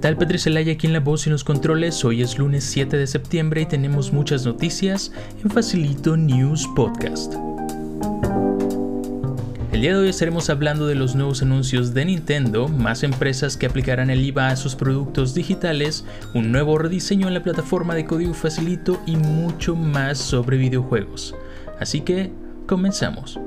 tal Petri Celaya aquí en la voz y los controles? Hoy es lunes 7 de septiembre y tenemos muchas noticias en Facilito News Podcast. El día de hoy estaremos hablando de los nuevos anuncios de Nintendo, más empresas que aplicarán el IVA a sus productos digitales, un nuevo rediseño en la plataforma de código Facilito y mucho más sobre videojuegos. Así que, comenzamos.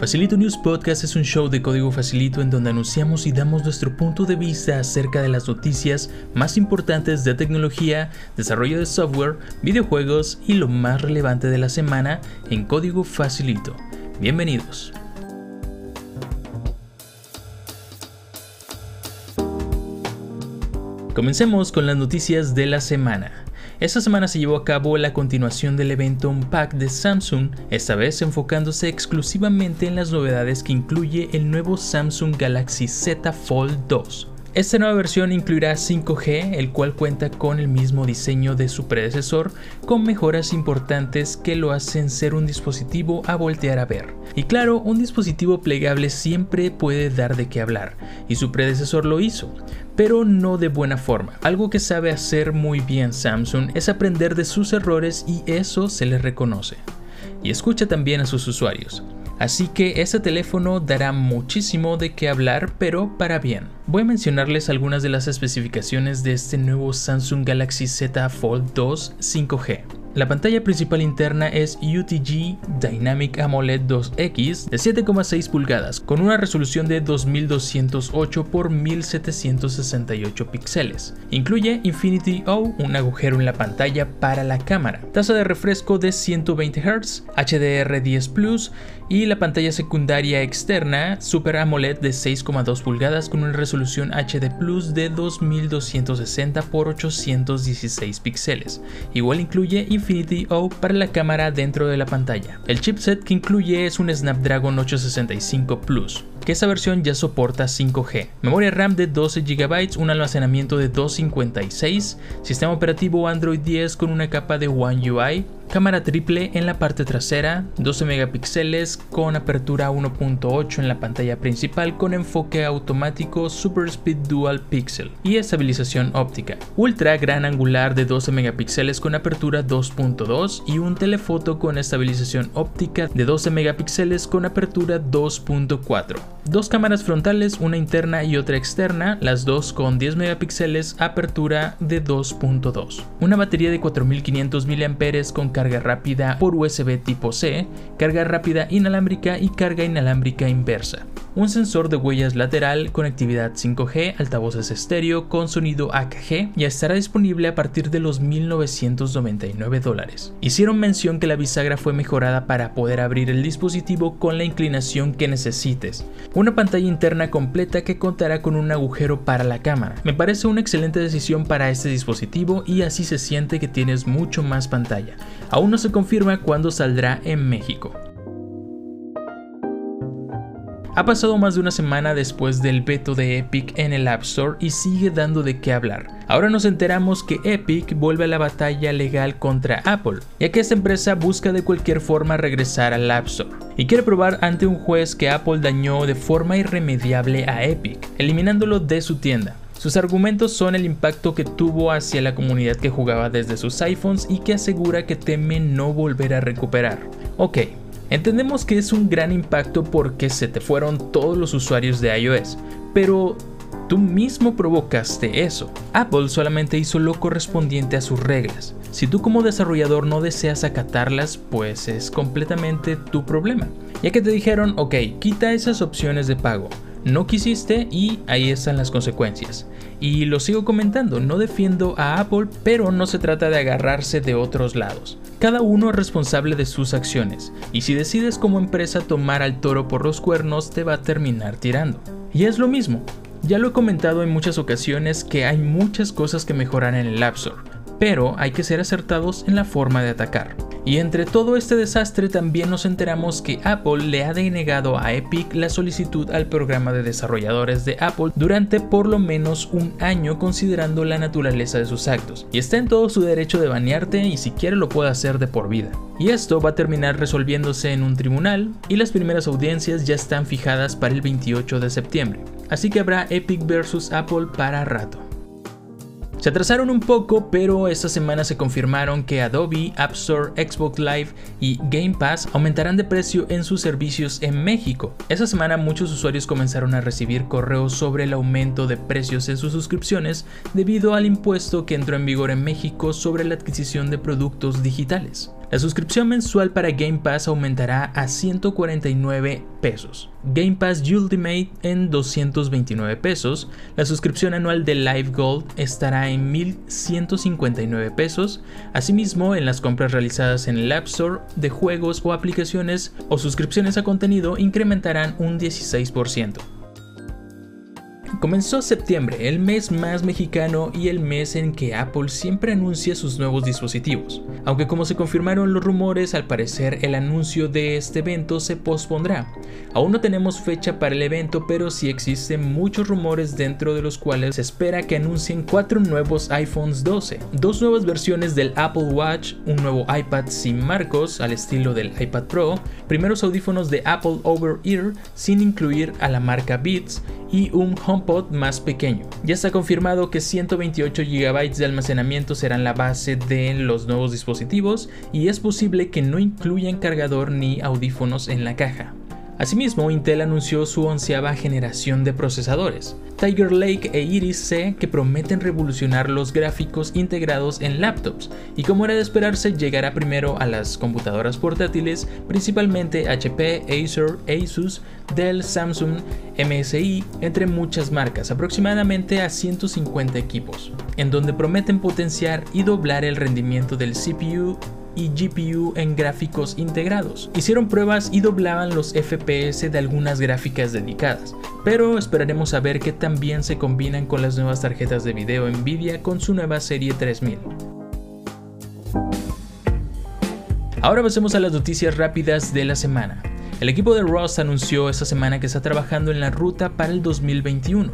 Facilito News Podcast es un show de código facilito en donde anunciamos y damos nuestro punto de vista acerca de las noticias más importantes de tecnología, desarrollo de software, videojuegos y lo más relevante de la semana en código facilito. Bienvenidos. Comencemos con las noticias de la semana. Esta semana se llevó a cabo la continuación del evento Unpack de Samsung, esta vez enfocándose exclusivamente en las novedades que incluye el nuevo Samsung Galaxy Z Fold 2. Esta nueva versión incluirá 5G, el cual cuenta con el mismo diseño de su predecesor, con mejoras importantes que lo hacen ser un dispositivo a voltear a ver. Y claro, un dispositivo plegable siempre puede dar de qué hablar, y su predecesor lo hizo pero no de buena forma. Algo que sabe hacer muy bien Samsung es aprender de sus errores y eso se le reconoce. Y escucha también a sus usuarios. Así que ese teléfono dará muchísimo de qué hablar, pero para bien. Voy a mencionarles algunas de las especificaciones de este nuevo Samsung Galaxy Z Fold 2 5G. La pantalla principal interna es UTG Dynamic AMOLED 2X de 7,6 pulgadas con una resolución de 2208 x 1768 píxeles. Incluye Infinity O, un agujero en la pantalla para la cámara, tasa de refresco de 120 Hz, HDR10 Plus y la pantalla secundaria externa Super AMOLED de 6,2 pulgadas con una resolución HD Plus de 2260 x 816 píxeles. Igual incluye Infinity O para la cámara dentro de la pantalla. El chipset que incluye es un Snapdragon 865 Plus, esa versión ya soporta 5G. Memoria RAM de 12 GB, un almacenamiento de 256, sistema operativo Android 10 con una capa de One UI, Cámara triple en la parte trasera, 12 megapíxeles con apertura 1.8 en la pantalla principal con enfoque automático Super Speed Dual Pixel y estabilización óptica. Ultra gran angular de 12 megapíxeles con apertura 2.2 y un telefoto con estabilización óptica de 12 megapíxeles con apertura 2.4. Dos cámaras frontales, una interna y otra externa, las dos con 10 megapíxeles, apertura de 2.2. Una batería de 4500 mAh con carga rápida por USB tipo C, carga rápida inalámbrica y carga inalámbrica inversa un sensor de huellas lateral, conectividad 5G, altavoces estéreo con sonido AKG y estará disponible a partir de los 1999 dólares. Hicieron mención que la bisagra fue mejorada para poder abrir el dispositivo con la inclinación que necesites. Una pantalla interna completa que contará con un agujero para la cámara. Me parece una excelente decisión para este dispositivo y así se siente que tienes mucho más pantalla. Aún no se confirma cuándo saldrá en México. Ha pasado más de una semana después del veto de Epic en el App Store y sigue dando de qué hablar. Ahora nos enteramos que Epic vuelve a la batalla legal contra Apple, ya que esta empresa busca de cualquier forma regresar al App Store y quiere probar ante un juez que Apple dañó de forma irremediable a Epic, eliminándolo de su tienda. Sus argumentos son el impacto que tuvo hacia la comunidad que jugaba desde sus iPhones y que asegura que teme no volver a recuperar. Ok, Entendemos que es un gran impacto porque se te fueron todos los usuarios de iOS, pero tú mismo provocaste eso. Apple solamente hizo lo correspondiente a sus reglas. Si tú como desarrollador no deseas acatarlas, pues es completamente tu problema. Ya que te dijeron, ok, quita esas opciones de pago. No quisiste y ahí están las consecuencias. Y lo sigo comentando, no defiendo a Apple, pero no se trata de agarrarse de otros lados. Cada uno es responsable de sus acciones, y si decides como empresa tomar al toro por los cuernos, te va a terminar tirando. Y es lo mismo, ya lo he comentado en muchas ocasiones que hay muchas cosas que mejorar en el App pero hay que ser acertados en la forma de atacar. Y entre todo este desastre también nos enteramos que Apple le ha denegado a Epic la solicitud al programa de desarrolladores de Apple durante por lo menos un año considerando la naturaleza de sus actos. Y está en todo su derecho de banearte y si quiere lo puede hacer de por vida. Y esto va a terminar resolviéndose en un tribunal y las primeras audiencias ya están fijadas para el 28 de septiembre. así que habrá Epic vs Apple para rato. Se atrasaron un poco, pero esta semana se confirmaron que Adobe, App Store, Xbox Live y Game Pass aumentarán de precio en sus servicios en México. Esta semana muchos usuarios comenzaron a recibir correos sobre el aumento de precios en sus suscripciones debido al impuesto que entró en vigor en México sobre la adquisición de productos digitales. La suscripción mensual para Game Pass aumentará a 149 pesos. Game Pass Ultimate en 229 pesos. La suscripción anual de Live Gold estará en 1159 pesos. Asimismo, en las compras realizadas en el App Store de juegos o aplicaciones o suscripciones a contenido incrementarán un 16%. Comenzó septiembre, el mes más mexicano y el mes en que Apple siempre anuncia sus nuevos dispositivos. Aunque como se confirmaron los rumores, al parecer el anuncio de este evento se pospondrá. Aún no tenemos fecha para el evento, pero sí existen muchos rumores dentro de los cuales se espera que anuncien cuatro nuevos iPhones 12, dos nuevas versiones del Apple Watch, un nuevo iPad sin marcos al estilo del iPad Pro, primeros audífonos de Apple Over Ear sin incluir a la marca Beats y un HomePod más pequeño. Ya está confirmado que 128 GB de almacenamiento serán la base de los nuevos dispositivos y es posible que no incluyan cargador ni audífonos en la caja. Asimismo, Intel anunció su onceava generación de procesadores, Tiger Lake e Iris C, que prometen revolucionar los gráficos integrados en laptops, y como era de esperarse, llegará primero a las computadoras portátiles, principalmente HP, Acer, Asus, Dell, Samsung, MSI, entre muchas marcas, aproximadamente a 150 equipos, en donde prometen potenciar y doblar el rendimiento del CPU y GPU en gráficos integrados. Hicieron pruebas y doblaban los FPS de algunas gráficas dedicadas, pero esperaremos a ver que también se combinan con las nuevas tarjetas de video Nvidia con su nueva serie 3000. Ahora pasemos a las noticias rápidas de la semana. El equipo de Ross anunció esta semana que está trabajando en la ruta para el 2021.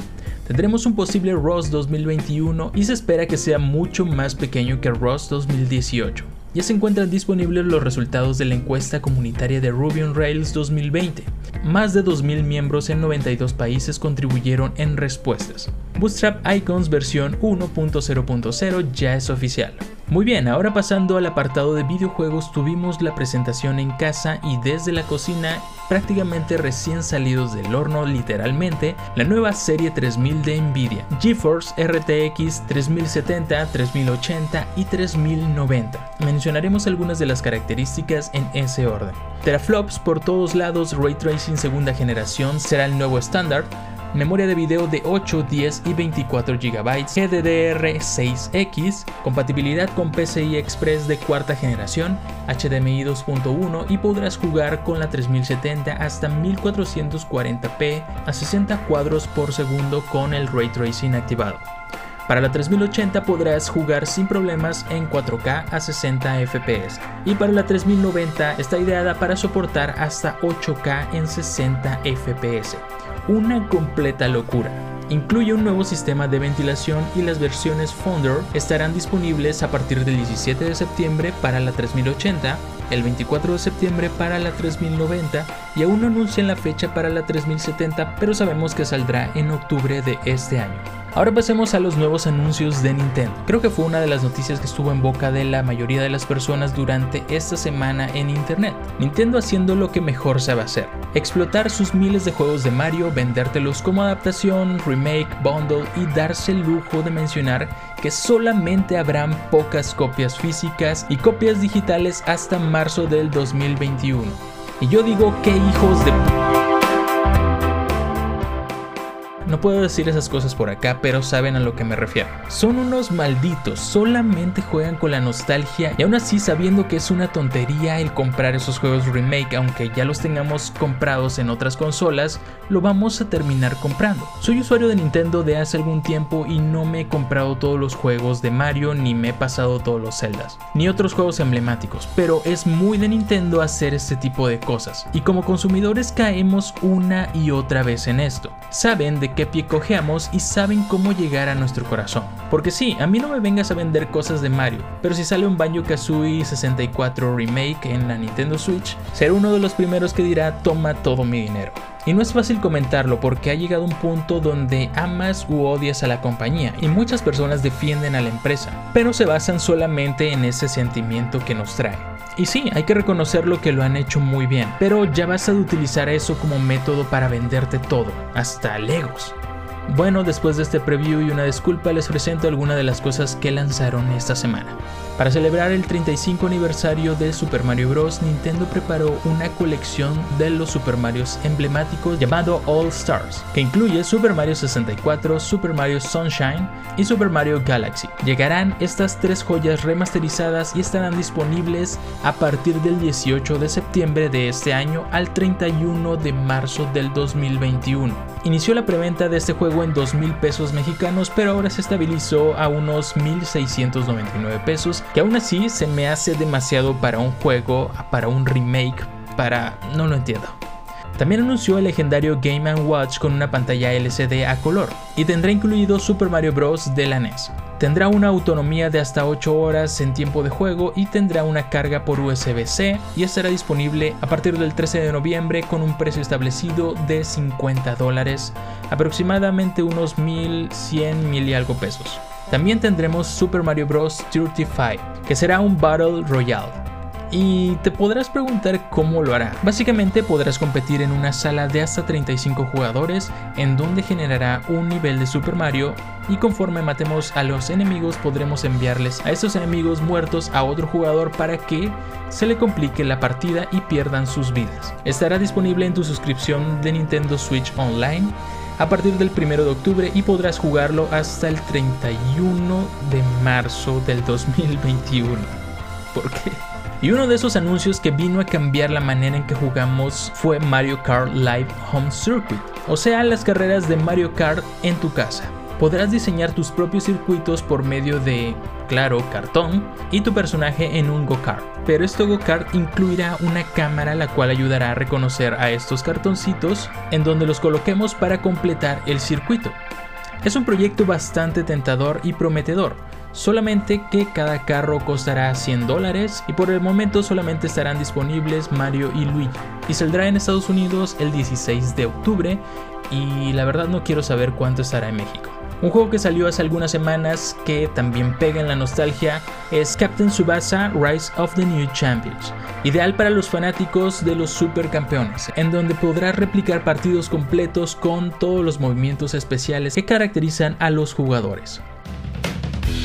Tendremos un posible Ross 2021 y se espera que sea mucho más pequeño que Ross 2018 ya se encuentran disponibles los resultados de la encuesta comunitaria de Ruby on Rails 2020. Más de 2.000 miembros en 92 países contribuyeron en respuestas. Bootstrap Icons versión 1.0.0 ya es oficial. Muy bien, ahora pasando al apartado de videojuegos, tuvimos la presentación en casa y desde la cocina, prácticamente recién salidos del horno literalmente, la nueva serie 3000 de Nvidia, GeForce RTX 3070, 3080 y 3090. Mencionaremos algunas de las características en ese orden. Teraflops por todos lados, Ray Tracing segunda generación será el nuevo estándar, memoria de video de 8, 10 y 24 GB, GDDR6X, compatibilidad con PCI Express de cuarta generación, HDMI 2.1 y podrás jugar con la 3070 hasta 1440p a 60 cuadros por segundo con el ray tracing activado. Para la 3080 podrás jugar sin problemas en 4K a 60 FPS y para la 3090 está ideada para soportar hasta 8K en 60 FPS una completa locura. Incluye un nuevo sistema de ventilación y las versiones Founder estarán disponibles a partir del 17 de septiembre para la 3080, el 24 de septiembre para la 3090 y aún no anuncian la fecha para la 3070, pero sabemos que saldrá en octubre de este año. Ahora pasemos a los nuevos anuncios de Nintendo. Creo que fue una de las noticias que estuvo en boca de la mayoría de las personas durante esta semana en internet. Nintendo haciendo lo que mejor sabe hacer. Explotar sus miles de juegos de Mario, vendértelos como adaptación, remake, bundle y darse el lujo de mencionar que solamente habrán pocas copias físicas y copias digitales hasta marzo del 2021. Y yo digo que hijos de... No puedo decir esas cosas por acá, pero saben a lo que me refiero. Son unos malditos, solamente juegan con la nostalgia y aún así sabiendo que es una tontería el comprar esos juegos remake, aunque ya los tengamos comprados en otras consolas, lo vamos a terminar comprando. Soy usuario de Nintendo de hace algún tiempo y no me he comprado todos los juegos de Mario ni me he pasado todos los Zeldas, ni otros juegos emblemáticos, pero es muy de Nintendo hacer este tipo de cosas y como consumidores caemos una y otra vez en esto. Saben de qué pie cojeamos y saben cómo llegar a nuestro corazón. Porque sí, a mí no me vengas a vender cosas de Mario, pero si sale un Banjo Kazooie 64 Remake en la Nintendo Switch, seré uno de los primeros que dirá toma todo mi dinero. Y no es fácil comentarlo porque ha llegado un punto donde amas u odias a la compañía y muchas personas defienden a la empresa, pero se basan solamente en ese sentimiento que nos trae. Y sí, hay que reconocerlo que lo han hecho muy bien, pero ya vas a utilizar eso como método para venderte todo, hasta Legos. Bueno, después de este preview y una disculpa les presento algunas de las cosas que lanzaron esta semana. Para celebrar el 35 aniversario de Super Mario Bros., Nintendo preparó una colección de los Super Marios emblemáticos llamado All Stars, que incluye Super Mario 64, Super Mario Sunshine y Super Mario Galaxy. Llegarán estas tres joyas remasterizadas y estarán disponibles a partir del 18 de septiembre de este año al 31 de marzo del 2021. Inició la preventa de este juego en 2.000 pesos mexicanos, pero ahora se estabilizó a unos 1.699 pesos que aún así se me hace demasiado para un juego, para un remake, para... no lo entiendo. También anunció el legendario Game ⁇ Watch con una pantalla LCD a color y tendrá incluido Super Mario Bros. de la NES. Tendrá una autonomía de hasta 8 horas en tiempo de juego y tendrá una carga por USB-C y estará disponible a partir del 13 de noviembre con un precio establecido de 50 dólares, aproximadamente unos 1100 mil y algo pesos. También tendremos Super Mario Bros. 35, que será un Battle Royale. Y te podrás preguntar cómo lo hará. Básicamente podrás competir en una sala de hasta 35 jugadores en donde generará un nivel de Super Mario y conforme matemos a los enemigos podremos enviarles a estos enemigos muertos a otro jugador para que se le complique la partida y pierdan sus vidas. Estará disponible en tu suscripción de Nintendo Switch Online a partir del 1 de octubre y podrás jugarlo hasta el 31 de marzo del 2021. ¿Por qué? Y uno de esos anuncios que vino a cambiar la manera en que jugamos fue Mario Kart Live Home Circuit, o sea, las carreras de Mario Kart en tu casa podrás diseñar tus propios circuitos por medio de, claro, cartón y tu personaje en un go-kart. Pero este go-kart incluirá una cámara la cual ayudará a reconocer a estos cartoncitos en donde los coloquemos para completar el circuito. Es un proyecto bastante tentador y prometedor, solamente que cada carro costará 100 dólares y por el momento solamente estarán disponibles Mario y Luigi y saldrá en Estados Unidos el 16 de octubre y la verdad no quiero saber cuánto estará en México. Un juego que salió hace algunas semanas que también pega en la nostalgia es Captain Subasa Rise of the New Champions, ideal para los fanáticos de los supercampeones, en donde podrás replicar partidos completos con todos los movimientos especiales que caracterizan a los jugadores.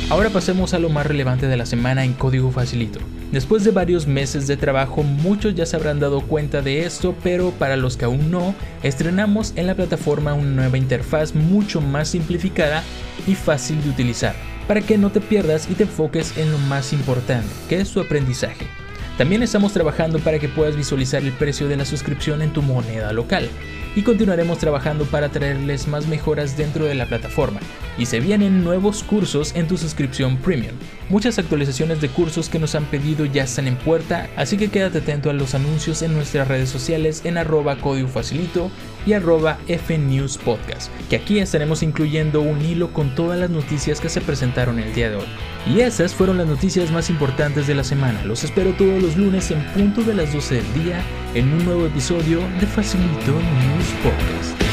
Ahora pasemos a lo más relevante de la semana en código facilito. Después de varios meses de trabajo, muchos ya se habrán dado cuenta de esto, pero para los que aún no, estrenamos en la plataforma una nueva interfaz mucho más simplificada y fácil de utilizar, para que no te pierdas y te enfoques en lo más importante, que es tu aprendizaje. También estamos trabajando para que puedas visualizar el precio de la suscripción en tu moneda local y continuaremos trabajando para traerles más mejoras dentro de la plataforma. Y se vienen nuevos cursos en tu suscripción premium. Muchas actualizaciones de cursos que nos han pedido ya están en puerta, así que quédate atento a los anuncios en nuestras redes sociales en arroba código facilito y arroba fnewspodcast, que aquí estaremos incluyendo un hilo con todas las noticias que se presentaron el día de hoy. Y esas fueron las noticias más importantes de la semana. Los espero todos los lunes en punto de las 12 del día en un nuevo episodio de Facilito News Podcast.